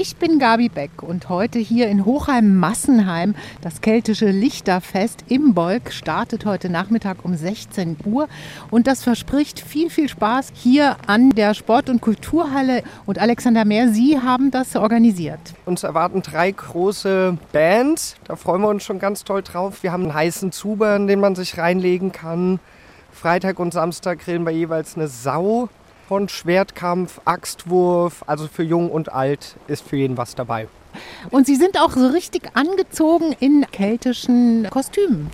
Ich bin Gabi Beck und heute hier in Hochheim-Massenheim. Das keltische Lichterfest im Bolk startet heute Nachmittag um 16 Uhr und das verspricht viel, viel Spaß hier an der Sport- und Kulturhalle. Und Alexander Mehr, Sie haben das organisiert. Uns erwarten drei große Bands. Da freuen wir uns schon ganz toll drauf. Wir haben einen heißen Zuber, in den man sich reinlegen kann. Freitag und Samstag grillen wir jeweils eine Sau von Schwertkampf, Axtwurf, also für jung und alt ist für jeden was dabei. Und Sie sind auch so richtig angezogen in keltischen Kostümen.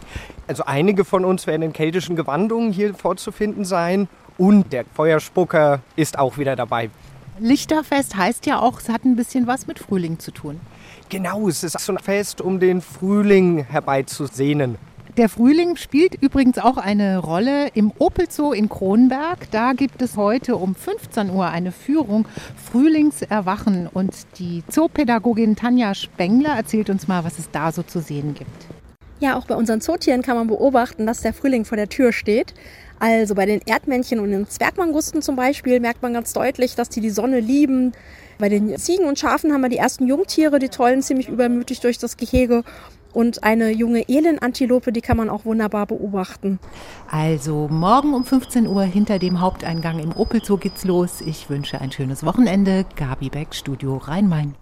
Also einige von uns werden in keltischen Gewandungen hier vorzufinden sein und der Feuerspucker ist auch wieder dabei. Lichterfest heißt ja auch, es hat ein bisschen was mit Frühling zu tun. Genau, es ist so ein Fest, um den Frühling herbeizusehnen. Der Frühling spielt übrigens auch eine Rolle im Opel Zoo in Kronberg. Da gibt es heute um 15 Uhr eine Führung Frühlingserwachen und die Zoopädagogin Tanja Spengler erzählt uns mal, was es da so zu sehen gibt. Ja, auch bei unseren Zootieren kann man beobachten, dass der Frühling vor der Tür steht. Also bei den Erdmännchen und den Zwergmangusten zum Beispiel merkt man ganz deutlich, dass die die Sonne lieben. Bei den Ziegen und Schafen haben wir die ersten Jungtiere, die tollen ziemlich übermütig durch das Gehege. Und eine junge Elenantilope, die kann man auch wunderbar beobachten. Also morgen um 15 Uhr hinter dem Haupteingang im Opel Zoo geht's los. Ich wünsche ein schönes Wochenende. Gabi Beck, Studio Rhein-Main.